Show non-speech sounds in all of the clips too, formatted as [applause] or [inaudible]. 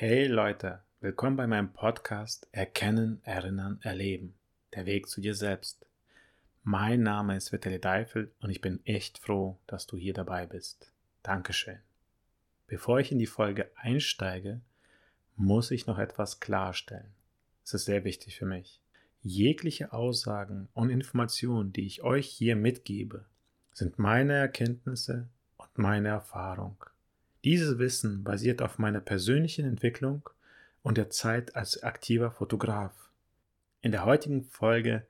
Hey Leute, willkommen bei meinem Podcast Erkennen, Erinnern, Erleben. Der Weg zu dir selbst. Mein Name ist Vitali Deifel und ich bin echt froh, dass du hier dabei bist. Dankeschön. Bevor ich in die Folge einsteige, muss ich noch etwas klarstellen. Es ist sehr wichtig für mich. Jegliche Aussagen und Informationen, die ich euch hier mitgebe, sind meine Erkenntnisse und meine Erfahrung. Dieses Wissen basiert auf meiner persönlichen Entwicklung und der Zeit als aktiver Fotograf. In der heutigen Folge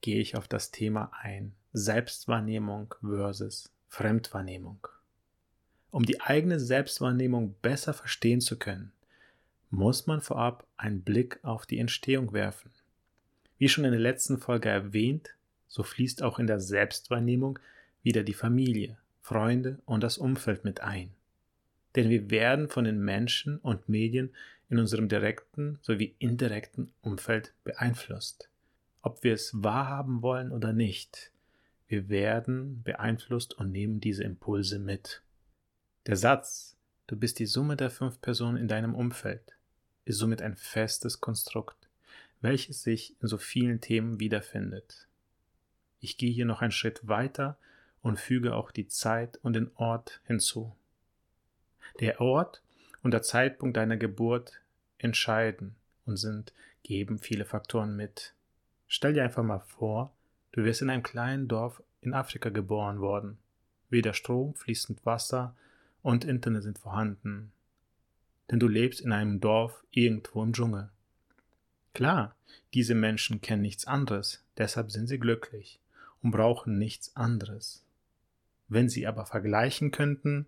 gehe ich auf das Thema ein Selbstwahrnehmung versus Fremdwahrnehmung. Um die eigene Selbstwahrnehmung besser verstehen zu können, muss man vorab einen Blick auf die Entstehung werfen. Wie schon in der letzten Folge erwähnt, so fließt auch in der Selbstwahrnehmung wieder die Familie, Freunde und das Umfeld mit ein. Denn wir werden von den Menschen und Medien in unserem direkten sowie indirekten Umfeld beeinflusst. Ob wir es wahrhaben wollen oder nicht, wir werden beeinflusst und nehmen diese Impulse mit. Der Satz, du bist die Summe der fünf Personen in deinem Umfeld, ist somit ein festes Konstrukt, welches sich in so vielen Themen wiederfindet. Ich gehe hier noch einen Schritt weiter und füge auch die Zeit und den Ort hinzu. Der Ort und der Zeitpunkt deiner Geburt entscheiden und sind, geben viele Faktoren mit. Stell dir einfach mal vor, du wirst in einem kleinen Dorf in Afrika geboren worden. Weder Strom, fließend Wasser und Internet sind vorhanden. Denn du lebst in einem Dorf irgendwo im Dschungel. Klar, diese Menschen kennen nichts anderes, deshalb sind sie glücklich und brauchen nichts anderes. Wenn sie aber vergleichen könnten,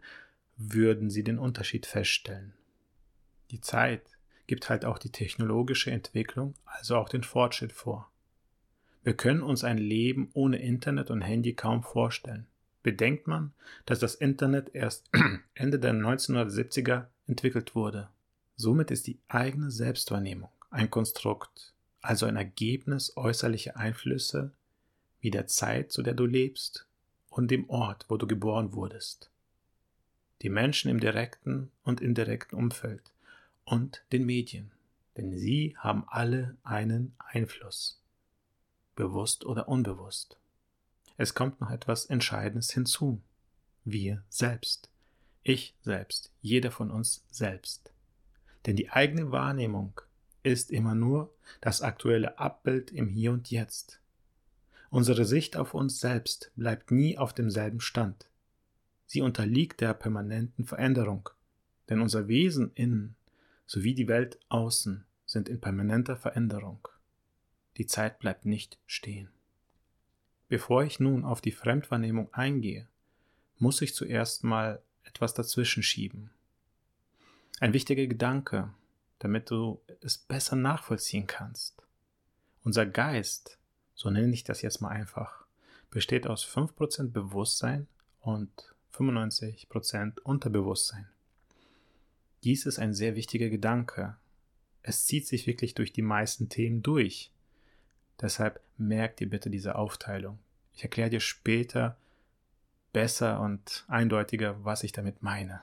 würden sie den Unterschied feststellen. Die Zeit gibt halt auch die technologische Entwicklung, also auch den Fortschritt vor. Wir können uns ein Leben ohne Internet und Handy kaum vorstellen. Bedenkt man, dass das Internet erst [clears throat] Ende der 1970er entwickelt wurde. Somit ist die eigene Selbstwahrnehmung ein Konstrukt, also ein Ergebnis äußerlicher Einflüsse wie der Zeit, zu der du lebst und dem Ort, wo du geboren wurdest die Menschen im direkten und indirekten Umfeld und den Medien, denn sie haben alle einen Einfluss, bewusst oder unbewusst. Es kommt noch etwas Entscheidendes hinzu. Wir selbst. Ich selbst. Jeder von uns selbst. Denn die eigene Wahrnehmung ist immer nur das aktuelle Abbild im Hier und Jetzt. Unsere Sicht auf uns selbst bleibt nie auf demselben Stand. Sie unterliegt der permanenten Veränderung, denn unser Wesen innen sowie die Welt außen sind in permanenter Veränderung. Die Zeit bleibt nicht stehen. Bevor ich nun auf die Fremdwahrnehmung eingehe, muss ich zuerst mal etwas dazwischen schieben. Ein wichtiger Gedanke, damit du es besser nachvollziehen kannst. Unser Geist, so nenne ich das jetzt mal einfach, besteht aus 5% Bewusstsein und 95% Unterbewusstsein. Dies ist ein sehr wichtiger Gedanke. Es zieht sich wirklich durch die meisten Themen durch. Deshalb merkt dir bitte diese Aufteilung. Ich erkläre dir später besser und eindeutiger, was ich damit meine.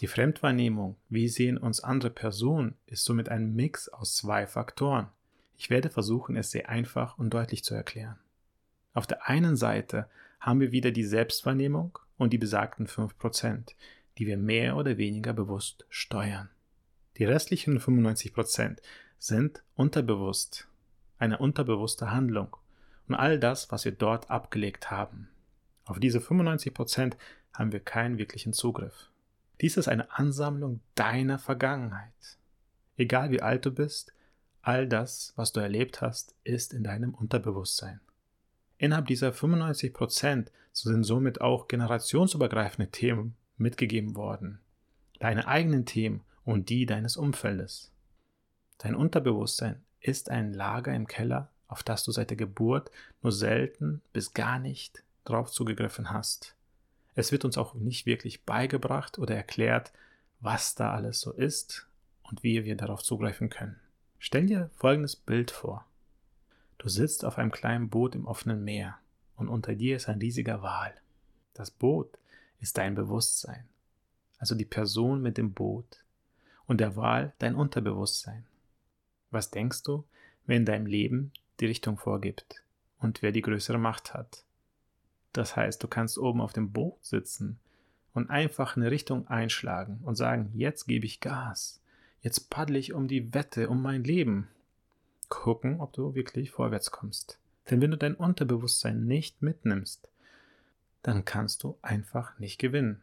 Die Fremdwahrnehmung, wie sehen uns andere Personen, ist somit ein Mix aus zwei Faktoren. Ich werde versuchen, es sehr einfach und deutlich zu erklären. Auf der einen Seite haben wir wieder die Selbstwahrnehmung und die besagten 5%, die wir mehr oder weniger bewusst steuern. Die restlichen 95% sind unterbewusst, eine unterbewusste Handlung und all das, was wir dort abgelegt haben. Auf diese 95% haben wir keinen wirklichen Zugriff. Dies ist eine Ansammlung deiner Vergangenheit. Egal wie alt du bist, all das, was du erlebt hast, ist in deinem Unterbewusstsein. Innerhalb dieser 95 Prozent sind somit auch generationsübergreifende Themen mitgegeben worden. Deine eigenen Themen und die deines Umfeldes. Dein Unterbewusstsein ist ein Lager im Keller, auf das du seit der Geburt nur selten bis gar nicht drauf zugegriffen hast. Es wird uns auch nicht wirklich beigebracht oder erklärt, was da alles so ist und wie wir darauf zugreifen können. Stell dir folgendes Bild vor. Du sitzt auf einem kleinen Boot im offenen Meer und unter dir ist ein riesiger Wal. Das Boot ist dein Bewusstsein, also die Person mit dem Boot. und der Wahl dein Unterbewusstsein. Was denkst du, wer in deinem Leben die Richtung vorgibt und wer die größere Macht hat? Das heißt, du kannst oben auf dem Boot sitzen und einfach eine Richtung einschlagen und sagen, jetzt gebe ich Gas, jetzt paddle ich um die Wette, um mein Leben. Gucken, ob du wirklich vorwärts kommst. Denn wenn du dein Unterbewusstsein nicht mitnimmst, dann kannst du einfach nicht gewinnen.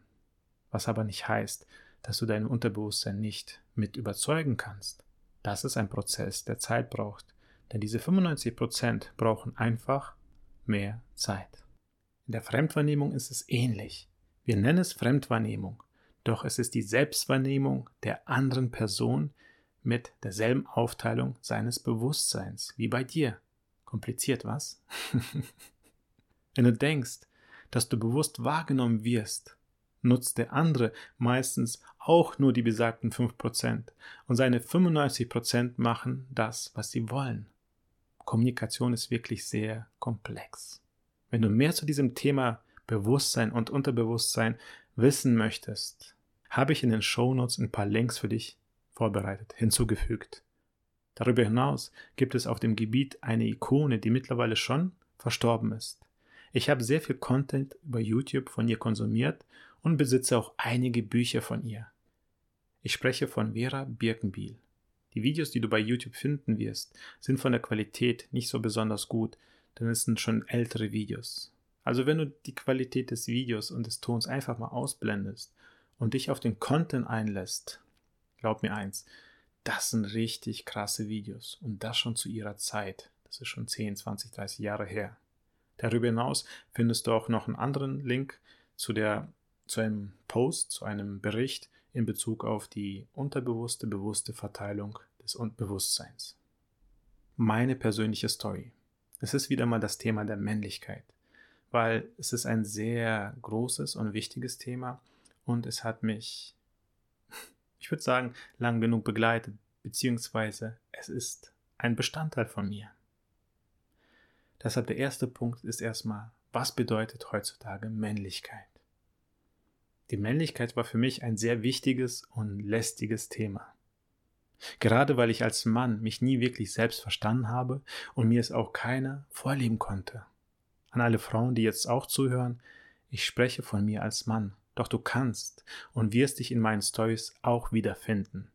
Was aber nicht heißt, dass du dein Unterbewusstsein nicht mit überzeugen kannst. Das ist ein Prozess, der Zeit braucht. Denn diese 95% brauchen einfach mehr Zeit. In der Fremdwahrnehmung ist es ähnlich. Wir nennen es Fremdwahrnehmung, doch es ist die Selbstwahrnehmung der anderen Person mit derselben Aufteilung seines Bewusstseins wie bei dir. Kompliziert, was? [laughs] Wenn du denkst, dass du bewusst wahrgenommen wirst, nutzt der andere meistens auch nur die besagten 5% und seine 95% machen das, was sie wollen. Kommunikation ist wirklich sehr komplex. Wenn du mehr zu diesem Thema Bewusstsein und Unterbewusstsein wissen möchtest, habe ich in den Shownotes ein paar Links für dich vorbereitet, hinzugefügt. Darüber hinaus gibt es auf dem Gebiet eine Ikone, die mittlerweile schon verstorben ist. Ich habe sehr viel Content über YouTube von ihr konsumiert und besitze auch einige Bücher von ihr. Ich spreche von Vera Birkenbiel. Die Videos, die du bei YouTube finden wirst, sind von der Qualität nicht so besonders gut, denn es sind schon ältere Videos. Also wenn du die Qualität des Videos und des Tons einfach mal ausblendest und dich auf den Content einlässt, glaub mir eins, das sind richtig krasse Videos und das schon zu ihrer Zeit. Das ist schon 10, 20, 30 Jahre her. Darüber hinaus findest du auch noch einen anderen Link zu, der, zu einem Post, zu einem Bericht in Bezug auf die unterbewusste, bewusste Verteilung des Bewusstseins. Meine persönliche Story. Es ist wieder mal das Thema der Männlichkeit, weil es ist ein sehr großes und wichtiges Thema und es hat mich, ich würde sagen, lang genug begleitet, beziehungsweise es ist ein Bestandteil von mir. Deshalb der erste Punkt ist erstmal, was bedeutet heutzutage Männlichkeit? Die Männlichkeit war für mich ein sehr wichtiges und lästiges Thema. Gerade weil ich als Mann mich nie wirklich selbst verstanden habe und mir es auch keiner vorleben konnte. An alle Frauen, die jetzt auch zuhören, ich spreche von mir als Mann, doch du kannst und wirst dich in meinen Stories auch wiederfinden.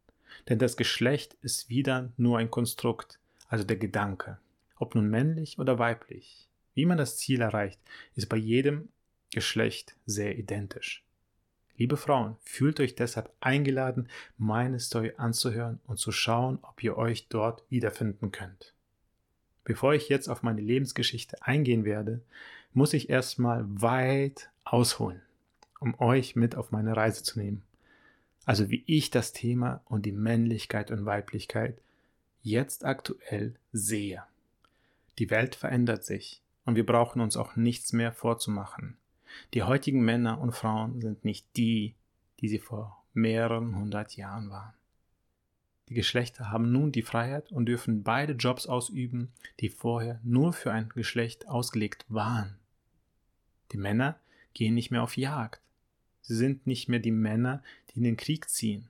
Denn das Geschlecht ist wieder nur ein Konstrukt, also der Gedanke ob nun männlich oder weiblich. Wie man das Ziel erreicht, ist bei jedem Geschlecht sehr identisch. Liebe Frauen, fühlt euch deshalb eingeladen, meine Story anzuhören und zu schauen, ob ihr euch dort wiederfinden könnt. Bevor ich jetzt auf meine Lebensgeschichte eingehen werde, muss ich erstmal weit ausholen, um euch mit auf meine Reise zu nehmen. Also wie ich das Thema und die Männlichkeit und Weiblichkeit jetzt aktuell sehe. Die Welt verändert sich und wir brauchen uns auch nichts mehr vorzumachen. Die heutigen Männer und Frauen sind nicht die, die sie vor mehreren hundert Jahren waren. Die Geschlechter haben nun die Freiheit und dürfen beide Jobs ausüben, die vorher nur für ein Geschlecht ausgelegt waren. Die Männer gehen nicht mehr auf Jagd. Sie sind nicht mehr die Männer, die in den Krieg ziehen.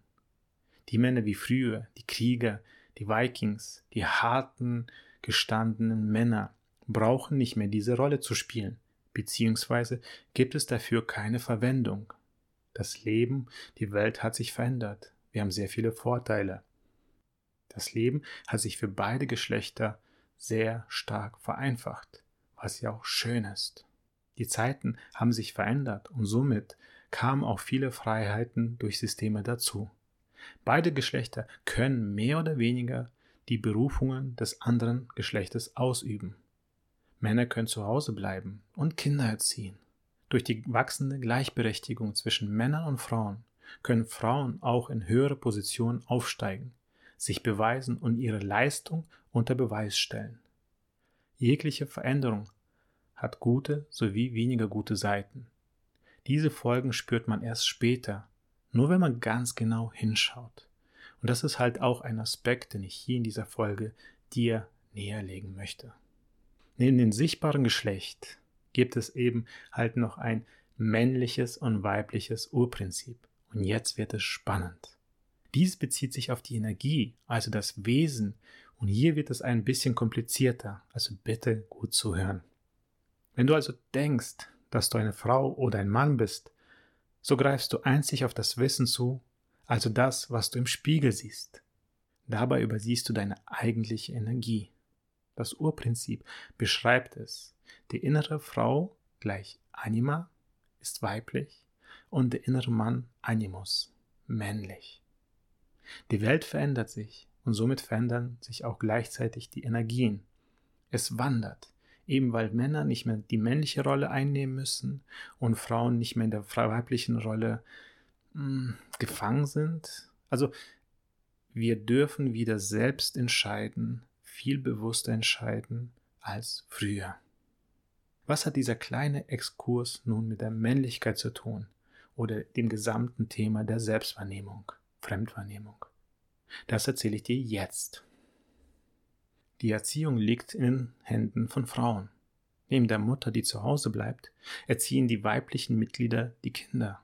Die Männer wie früher, die Krieger, die Vikings, die harten, gestandenen Männer brauchen nicht mehr diese Rolle zu spielen, beziehungsweise gibt es dafür keine Verwendung. Das Leben, die Welt hat sich verändert. Wir haben sehr viele Vorteile. Das Leben hat sich für beide Geschlechter sehr stark vereinfacht, was ja auch schön ist. Die Zeiten haben sich verändert und somit kamen auch viele Freiheiten durch Systeme dazu. Beide Geschlechter können mehr oder weniger die Berufungen des anderen Geschlechtes ausüben. Männer können zu Hause bleiben und Kinder erziehen. Durch die wachsende Gleichberechtigung zwischen Männern und Frauen können Frauen auch in höhere Positionen aufsteigen, sich beweisen und ihre Leistung unter Beweis stellen. Jegliche Veränderung hat gute sowie weniger gute Seiten. Diese Folgen spürt man erst später, nur wenn man ganz genau hinschaut. Und das ist halt auch ein Aspekt, den ich hier in dieser Folge dir näherlegen möchte. Neben dem sichtbaren Geschlecht gibt es eben halt noch ein männliches und weibliches Urprinzip. Und jetzt wird es spannend. Dies bezieht sich auf die Energie, also das Wesen, und hier wird es ein bisschen komplizierter, also bitte gut zuhören. Wenn du also denkst, dass du eine Frau oder ein Mann bist, so greifst du einzig auf das Wissen zu, also das, was du im Spiegel siehst. Dabei übersiehst du deine eigentliche Energie. Das Urprinzip beschreibt es. Die innere Frau gleich Anima ist weiblich und der innere Mann Animus männlich. Die Welt verändert sich und somit verändern sich auch gleichzeitig die Energien. Es wandert, eben weil Männer nicht mehr die männliche Rolle einnehmen müssen und Frauen nicht mehr in der weiblichen Rolle mh, hm, gefangen sind. Also wir dürfen wieder selbst entscheiden, viel bewusster entscheiden als früher. Was hat dieser kleine Exkurs nun mit der Männlichkeit zu tun oder dem gesamten Thema der Selbstwahrnehmung, Fremdwahrnehmung? Das erzähle ich dir jetzt. Die Erziehung liegt in den Händen von Frauen. Neben der Mutter, die zu Hause bleibt, erziehen die weiblichen Mitglieder die Kinder.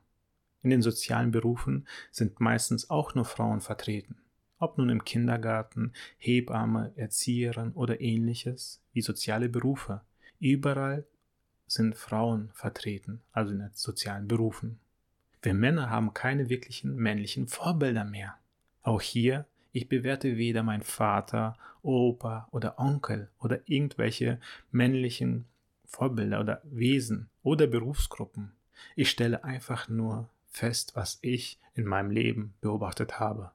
In den sozialen Berufen sind meistens auch nur Frauen vertreten. Ob nun im Kindergarten, Hebamme, Erzieherin oder ähnliches, wie soziale Berufe. Überall sind Frauen vertreten, also in den sozialen Berufen. Wir Männer haben keine wirklichen männlichen Vorbilder mehr. Auch hier, ich bewerte weder mein Vater, Opa oder Onkel oder irgendwelche männlichen Vorbilder oder Wesen oder Berufsgruppen. Ich stelle einfach nur fest, was ich in meinem Leben beobachtet habe.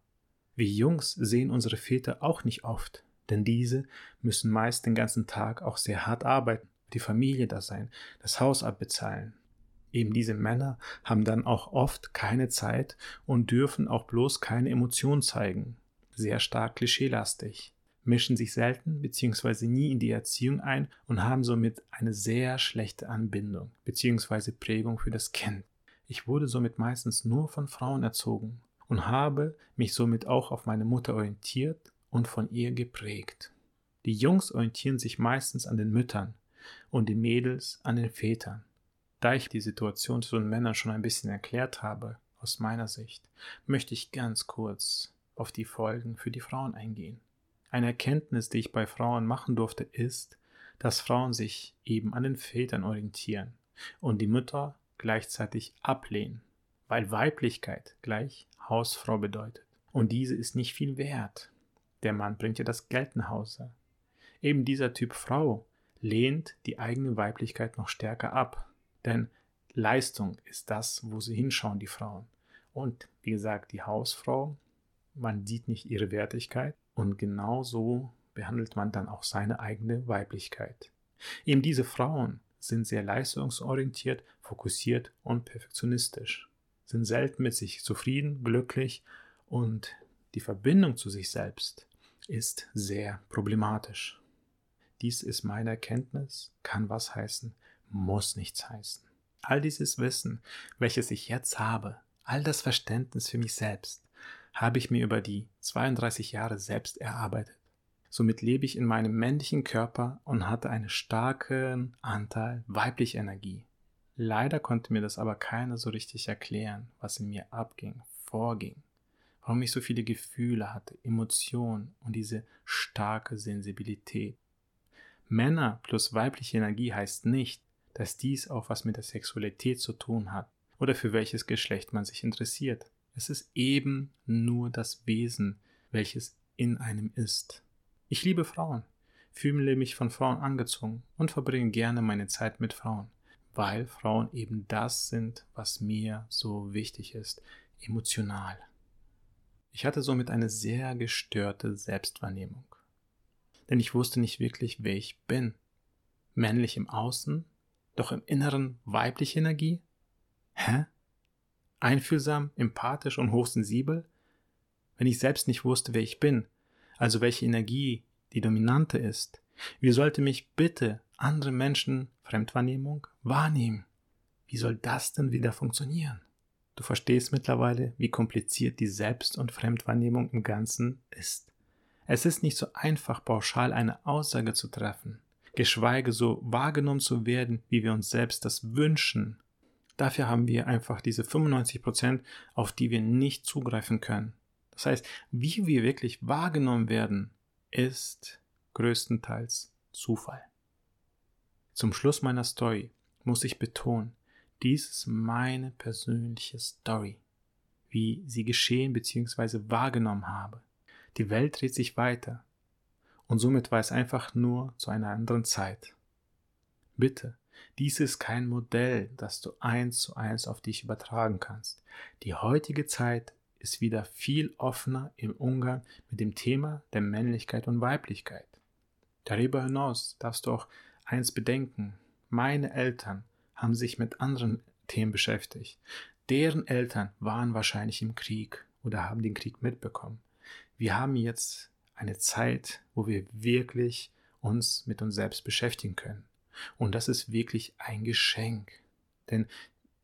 Wir Jungs sehen unsere Väter auch nicht oft, denn diese müssen meist den ganzen Tag auch sehr hart arbeiten, die Familie da sein, das Haus abbezahlen. Eben diese Männer haben dann auch oft keine Zeit und dürfen auch bloß keine Emotion zeigen. Sehr stark klischeelastig, mischen sich selten bzw. nie in die Erziehung ein und haben somit eine sehr schlechte Anbindung bzw. Prägung für das Kind. Ich wurde somit meistens nur von Frauen erzogen und habe mich somit auch auf meine Mutter orientiert und von ihr geprägt. Die Jungs orientieren sich meistens an den Müttern und die Mädels an den Vätern. Da ich die Situation zu den Männern schon ein bisschen erklärt habe, aus meiner Sicht, möchte ich ganz kurz auf die Folgen für die Frauen eingehen. Eine Erkenntnis, die ich bei Frauen machen durfte, ist, dass Frauen sich eben an den Vätern orientieren und die Mütter gleichzeitig ablehnen, weil Weiblichkeit gleich Hausfrau bedeutet. Und diese ist nicht viel wert. Der Mann bringt ja das Geld nach Hause. Eben dieser Typ Frau lehnt die eigene Weiblichkeit noch stärker ab. Denn Leistung ist das, wo sie hinschauen, die Frauen. Und wie gesagt, die Hausfrau, man sieht nicht ihre Wertigkeit und genauso behandelt man dann auch seine eigene Weiblichkeit. Eben diese Frauen sind sehr leistungsorientiert, fokussiert und perfektionistisch sind selten mit sich zufrieden, glücklich und die Verbindung zu sich selbst ist sehr problematisch. Dies ist meine Erkenntnis, kann was heißen, muss nichts heißen. All dieses Wissen, welches ich jetzt habe, all das Verständnis für mich selbst, habe ich mir über die 32 Jahre selbst erarbeitet. Somit lebe ich in meinem männlichen Körper und hatte einen starken Anteil weiblicher Energie. Leider konnte mir das aber keiner so richtig erklären, was in mir abging, vorging, warum ich so viele Gefühle hatte, Emotionen und diese starke Sensibilität. Männer plus weibliche Energie heißt nicht, dass dies auch was mit der Sexualität zu tun hat oder für welches Geschlecht man sich interessiert. Es ist eben nur das Wesen, welches in einem ist. Ich liebe Frauen, fühle mich von Frauen angezogen und verbringe gerne meine Zeit mit Frauen weil Frauen eben das sind, was mir so wichtig ist, emotional. Ich hatte somit eine sehr gestörte Selbstwahrnehmung. Denn ich wusste nicht wirklich, wer ich bin. Männlich im Außen, doch im Inneren weibliche Energie? Hä? Einfühlsam, empathisch und hochsensibel? Wenn ich selbst nicht wusste, wer ich bin, also welche Energie die dominante ist, wie sollte mich bitte andere Menschen Fremdwahrnehmung wahrnehmen. Wie soll das denn wieder funktionieren? Du verstehst mittlerweile, wie kompliziert die Selbst- und Fremdwahrnehmung im Ganzen ist. Es ist nicht so einfach, pauschal eine Aussage zu treffen, geschweige so wahrgenommen zu werden, wie wir uns selbst das wünschen. Dafür haben wir einfach diese 95 Prozent, auf die wir nicht zugreifen können. Das heißt, wie wir wirklich wahrgenommen werden, ist größtenteils Zufall. Zum Schluss meiner Story muss ich betonen, dies ist meine persönliche Story, wie sie geschehen bzw. wahrgenommen habe. Die Welt dreht sich weiter und somit war es einfach nur zu einer anderen Zeit. Bitte, dies ist kein Modell, das du eins zu eins auf dich übertragen kannst. Die heutige Zeit ist wieder viel offener im Umgang mit dem Thema der Männlichkeit und Weiblichkeit. Darüber hinaus darfst du auch eins bedenken. Meine Eltern haben sich mit anderen Themen beschäftigt. Deren Eltern waren wahrscheinlich im Krieg oder haben den Krieg mitbekommen. Wir haben jetzt eine Zeit, wo wir wirklich uns mit uns selbst beschäftigen können. Und das ist wirklich ein Geschenk. Denn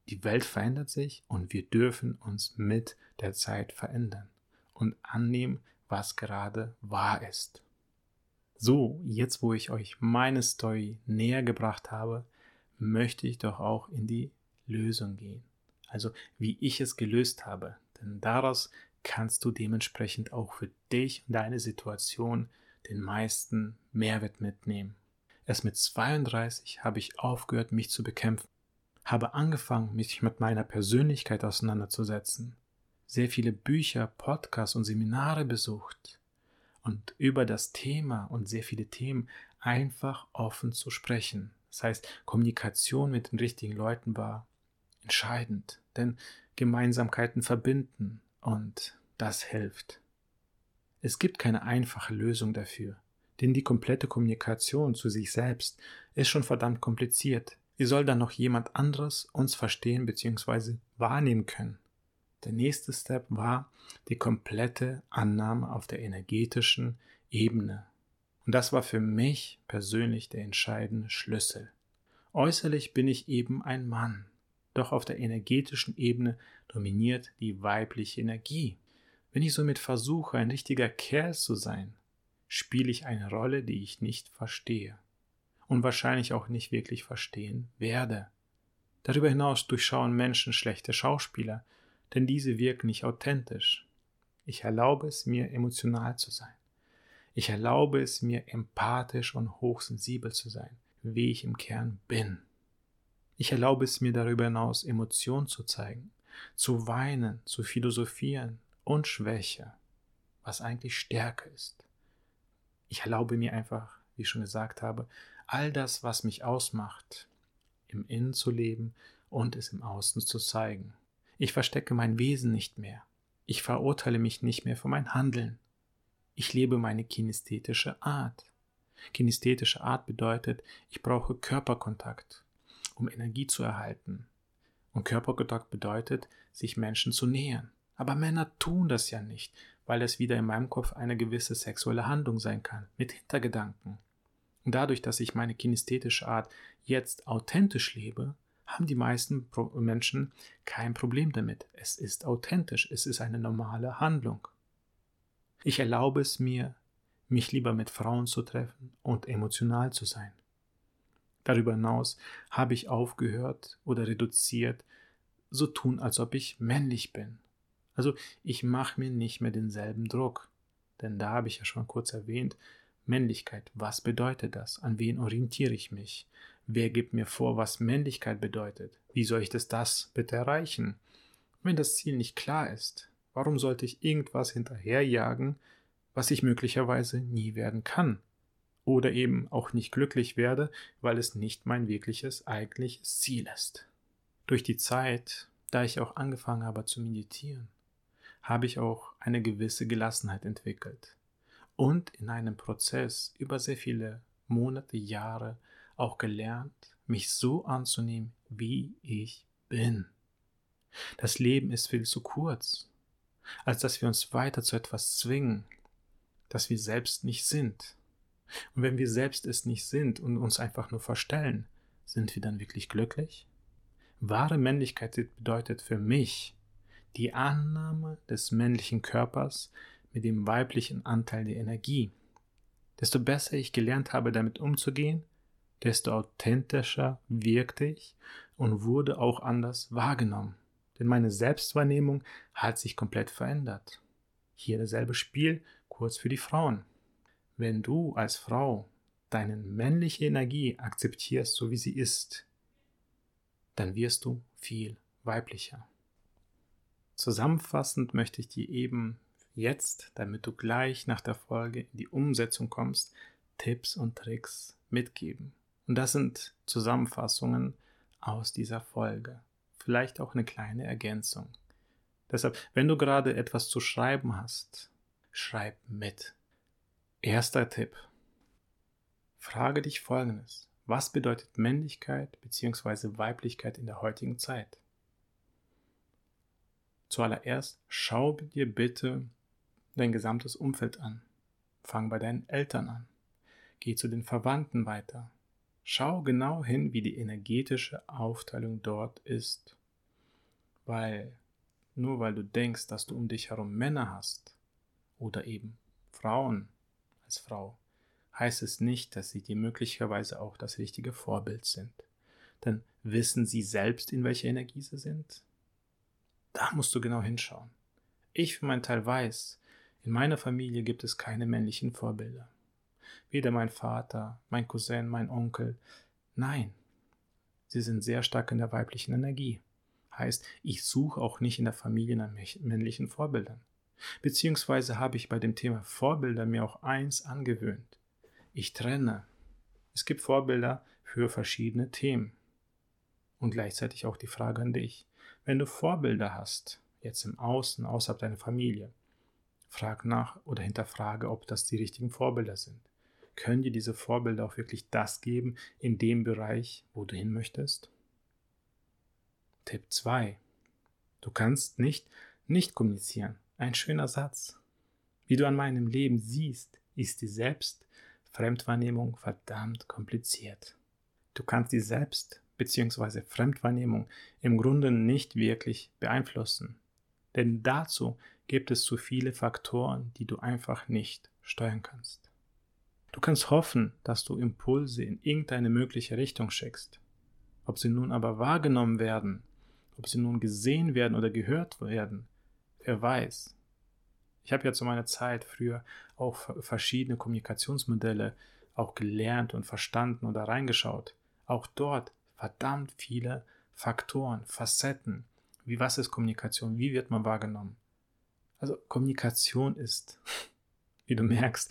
die Welt verändert sich und wir dürfen uns mit der Zeit verändern und annehmen, was gerade wahr ist. So, jetzt wo ich euch meine Story näher gebracht habe, möchte ich doch auch in die Lösung gehen. Also wie ich es gelöst habe. Denn daraus kannst du dementsprechend auch für dich und deine Situation den meisten Mehrwert mitnehmen. Erst mit 32 habe ich aufgehört, mich zu bekämpfen. Habe angefangen, mich mit meiner Persönlichkeit auseinanderzusetzen, sehr viele Bücher, Podcasts und Seminare besucht. Und über das Thema und sehr viele Themen einfach offen zu sprechen. Das heißt, Kommunikation mit den richtigen Leuten war entscheidend, denn Gemeinsamkeiten verbinden und das hilft. Es gibt keine einfache Lösung dafür, denn die komplette Kommunikation zu sich selbst ist schon verdammt kompliziert. Wie soll dann noch jemand anderes uns verstehen bzw. wahrnehmen können? Der nächste Step war die komplette Annahme auf der energetischen Ebene. Und das war für mich persönlich der entscheidende Schlüssel. Äußerlich bin ich eben ein Mann, doch auf der energetischen Ebene dominiert die weibliche Energie. Wenn ich somit versuche, ein richtiger Kerl zu sein, spiele ich eine Rolle, die ich nicht verstehe und wahrscheinlich auch nicht wirklich verstehen werde. Darüber hinaus durchschauen Menschen schlechte Schauspieler, denn diese wirken nicht authentisch. Ich erlaube es mir, emotional zu sein. Ich erlaube es mir, empathisch und hochsensibel zu sein, wie ich im Kern bin. Ich erlaube es mir darüber hinaus, Emotionen zu zeigen, zu weinen, zu philosophieren und Schwäche, was eigentlich Stärke ist. Ich erlaube mir einfach, wie ich schon gesagt habe, all das, was mich ausmacht, im Innen zu leben und es im Außen zu zeigen. Ich verstecke mein Wesen nicht mehr. Ich verurteile mich nicht mehr für mein Handeln. Ich lebe meine kinesthetische Art. Kinesthetische Art bedeutet, ich brauche Körperkontakt, um Energie zu erhalten. Und Körperkontakt bedeutet, sich Menschen zu nähern. Aber Männer tun das ja nicht, weil es wieder in meinem Kopf eine gewisse sexuelle Handlung sein kann, mit Hintergedanken. Und dadurch, dass ich meine kinesthetische Art jetzt authentisch lebe, haben die meisten Menschen kein Problem damit. Es ist authentisch, es ist eine normale Handlung. Ich erlaube es mir, mich lieber mit Frauen zu treffen und emotional zu sein. Darüber hinaus habe ich aufgehört oder reduziert, so tun, als ob ich männlich bin. Also ich mache mir nicht mehr denselben Druck. Denn da habe ich ja schon kurz erwähnt, Männlichkeit, was bedeutet das? An wen orientiere ich mich? Wer gibt mir vor, was Männlichkeit bedeutet? Wie soll ich das, das bitte erreichen? Wenn das Ziel nicht klar ist, warum sollte ich irgendwas hinterherjagen, was ich möglicherweise nie werden kann? Oder eben auch nicht glücklich werde, weil es nicht mein wirkliches eigentliches Ziel ist. Durch die Zeit, da ich auch angefangen habe zu meditieren, habe ich auch eine gewisse Gelassenheit entwickelt und in einem Prozess über sehr viele Monate, Jahre auch gelernt, mich so anzunehmen, wie ich bin. Das Leben ist viel zu kurz, als dass wir uns weiter zu etwas zwingen, das wir selbst nicht sind. Und wenn wir selbst es nicht sind und uns einfach nur verstellen, sind wir dann wirklich glücklich? Wahre Männlichkeit bedeutet für mich die Annahme des männlichen Körpers mit dem weiblichen Anteil der Energie. Desto besser ich gelernt habe, damit umzugehen, desto authentischer wirkte ich und wurde auch anders wahrgenommen. Denn meine Selbstwahrnehmung hat sich komplett verändert. Hier dasselbe Spiel, kurz für die Frauen. Wenn du als Frau deine männliche Energie akzeptierst, so wie sie ist, dann wirst du viel weiblicher. Zusammenfassend möchte ich dir eben jetzt, damit du gleich nach der Folge in die Umsetzung kommst, Tipps und Tricks mitgeben. Und das sind Zusammenfassungen aus dieser Folge. Vielleicht auch eine kleine Ergänzung. Deshalb, wenn du gerade etwas zu schreiben hast, schreib mit. Erster Tipp. Frage dich Folgendes. Was bedeutet Männlichkeit bzw. Weiblichkeit in der heutigen Zeit? Zuallererst schau dir bitte dein gesamtes Umfeld an. Fang bei deinen Eltern an. Geh zu den Verwandten weiter. Schau genau hin, wie die energetische Aufteilung dort ist. Weil nur weil du denkst, dass du um dich herum Männer hast oder eben Frauen als Frau, heißt es nicht, dass sie dir möglicherweise auch das richtige Vorbild sind. Denn wissen sie selbst, in welcher Energie sie sind? Da musst du genau hinschauen. Ich für meinen Teil weiß, in meiner Familie gibt es keine männlichen Vorbilder. Weder mein Vater, mein Cousin, mein Onkel. Nein, sie sind sehr stark in der weiblichen Energie. Heißt, ich suche auch nicht in der Familie nach männlichen Vorbildern. Beziehungsweise habe ich bei dem Thema Vorbilder mir auch eins angewöhnt. Ich trenne. Es gibt Vorbilder für verschiedene Themen. Und gleichzeitig auch die Frage an dich. Wenn du Vorbilder hast, jetzt im Außen, außerhalb deiner Familie, frag nach oder hinterfrage, ob das die richtigen Vorbilder sind. Können dir diese Vorbilder auch wirklich das geben in dem Bereich, wo du hin möchtest? Tipp 2. Du kannst nicht nicht kommunizieren. Ein schöner Satz. Wie du an meinem Leben siehst, ist die Selbstfremdwahrnehmung verdammt kompliziert. Du kannst die Selbst bzw. Fremdwahrnehmung im Grunde nicht wirklich beeinflussen. Denn dazu gibt es zu viele Faktoren, die du einfach nicht steuern kannst. Du kannst hoffen, dass du Impulse in irgendeine mögliche Richtung schickst. Ob sie nun aber wahrgenommen werden, ob sie nun gesehen werden oder gehört werden, wer weiß. Ich habe ja zu meiner Zeit früher auch verschiedene Kommunikationsmodelle auch gelernt und verstanden oder reingeschaut. Auch dort verdammt viele Faktoren, Facetten. Wie was ist Kommunikation? Wie wird man wahrgenommen? Also Kommunikation ist, [laughs] wie du merkst,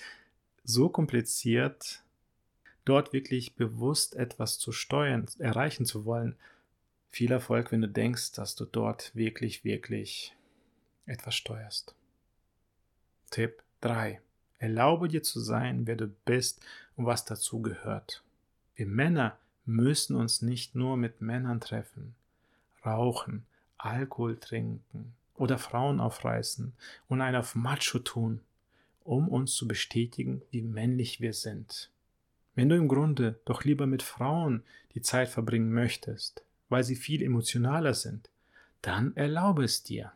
so kompliziert, dort wirklich bewusst etwas zu steuern, erreichen zu wollen. Viel Erfolg, wenn du denkst, dass du dort wirklich, wirklich etwas steuerst. Tipp 3. Erlaube dir zu sein, wer du bist und was dazu gehört. Wir Männer müssen uns nicht nur mit Männern treffen, rauchen, Alkohol trinken oder Frauen aufreißen und einen auf Macho tun, um uns zu bestätigen, wie männlich wir sind. Wenn du im Grunde doch lieber mit Frauen die Zeit verbringen möchtest, weil sie viel emotionaler sind, dann erlaube es dir.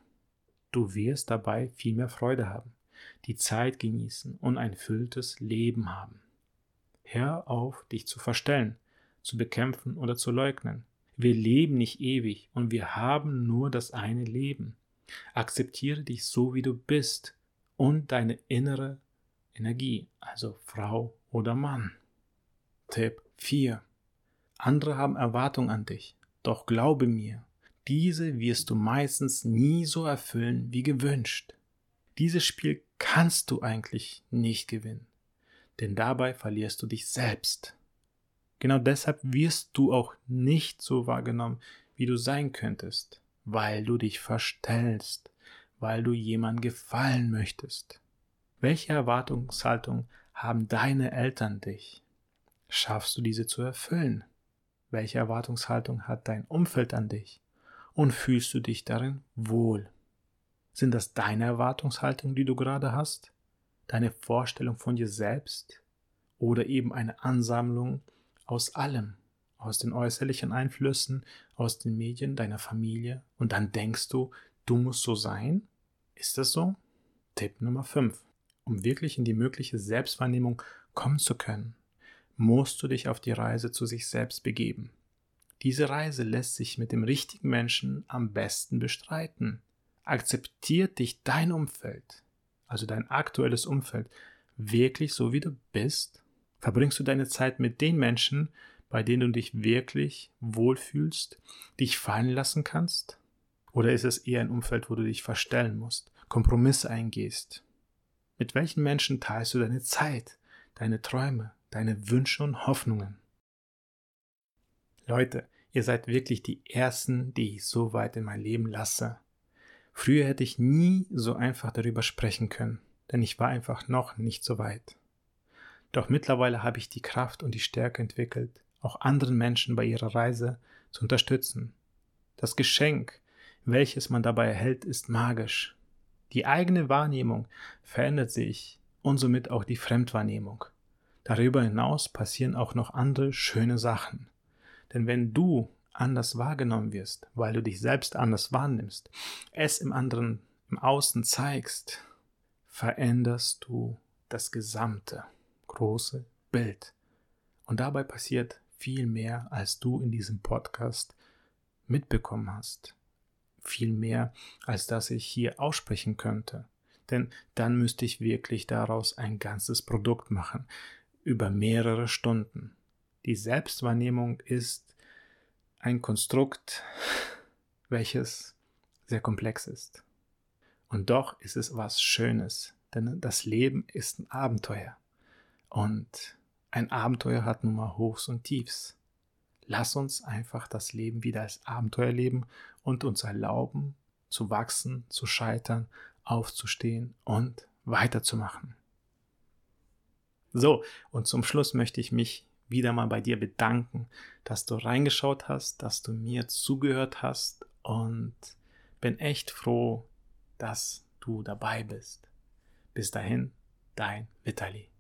Du wirst dabei viel mehr Freude haben, die Zeit genießen und ein fülltes Leben haben. Hör auf, dich zu verstellen, zu bekämpfen oder zu leugnen. Wir leben nicht ewig und wir haben nur das eine Leben. Akzeptiere dich so, wie du bist und deine innere Energie, also Frau oder Mann. Tipp 4. Andere haben Erwartungen an dich, doch glaube mir, diese wirst du meistens nie so erfüllen wie gewünscht. Dieses Spiel kannst du eigentlich nicht gewinnen, denn dabei verlierst du dich selbst. Genau deshalb wirst du auch nicht so wahrgenommen, wie du sein könntest, weil du dich verstellst, weil du jemandem gefallen möchtest. Welche Erwartungshaltung haben deine Eltern dich? Schaffst du diese zu erfüllen? Welche Erwartungshaltung hat dein Umfeld an dich? Und fühlst du dich darin wohl? Sind das deine Erwartungshaltung, die du gerade hast? Deine Vorstellung von dir selbst? Oder eben eine Ansammlung aus allem, aus den äußerlichen Einflüssen, aus den Medien, deiner Familie, und dann denkst du, du musst so sein? Ist das so? Tipp Nummer 5. Um wirklich in die mögliche Selbstwahrnehmung kommen zu können, musst du dich auf die Reise zu sich selbst begeben. Diese Reise lässt sich mit dem richtigen Menschen am besten bestreiten. Akzeptiert dich dein Umfeld, also dein aktuelles Umfeld, wirklich so wie du bist? Verbringst du deine Zeit mit den Menschen, bei denen du dich wirklich wohlfühlst, dich fallen lassen kannst? Oder ist es eher ein Umfeld, wo du dich verstellen musst, Kompromisse eingehst? Mit welchen Menschen teilst du deine Zeit, deine Träume, deine Wünsche und Hoffnungen? Leute, ihr seid wirklich die Ersten, die ich so weit in mein Leben lasse. Früher hätte ich nie so einfach darüber sprechen können, denn ich war einfach noch nicht so weit. Doch mittlerweile habe ich die Kraft und die Stärke entwickelt, auch anderen Menschen bei ihrer Reise zu unterstützen. Das Geschenk, welches man dabei erhält, ist magisch. Die eigene Wahrnehmung verändert sich und somit auch die Fremdwahrnehmung. Darüber hinaus passieren auch noch andere schöne Sachen. Denn wenn du anders wahrgenommen wirst, weil du dich selbst anders wahrnimmst, es im anderen, im Außen zeigst, veränderst du das gesamte große Bild. Und dabei passiert viel mehr, als du in diesem Podcast mitbekommen hast. Viel mehr, als dass ich hier aussprechen könnte. Denn dann müsste ich wirklich daraus ein ganzes Produkt machen, über mehrere Stunden. Die Selbstwahrnehmung ist ein Konstrukt, welches sehr komplex ist. Und doch ist es was Schönes, denn das Leben ist ein Abenteuer. Und ein Abenteuer hat nun mal Hochs und Tiefs. Lass uns einfach das Leben wieder als Abenteuer leben und uns erlauben, zu wachsen, zu scheitern, aufzustehen und weiterzumachen. So, und zum Schluss möchte ich mich wieder mal bei dir bedanken, dass du reingeschaut hast, dass du mir zugehört hast und bin echt froh, dass du dabei bist. Bis dahin, dein Vitali.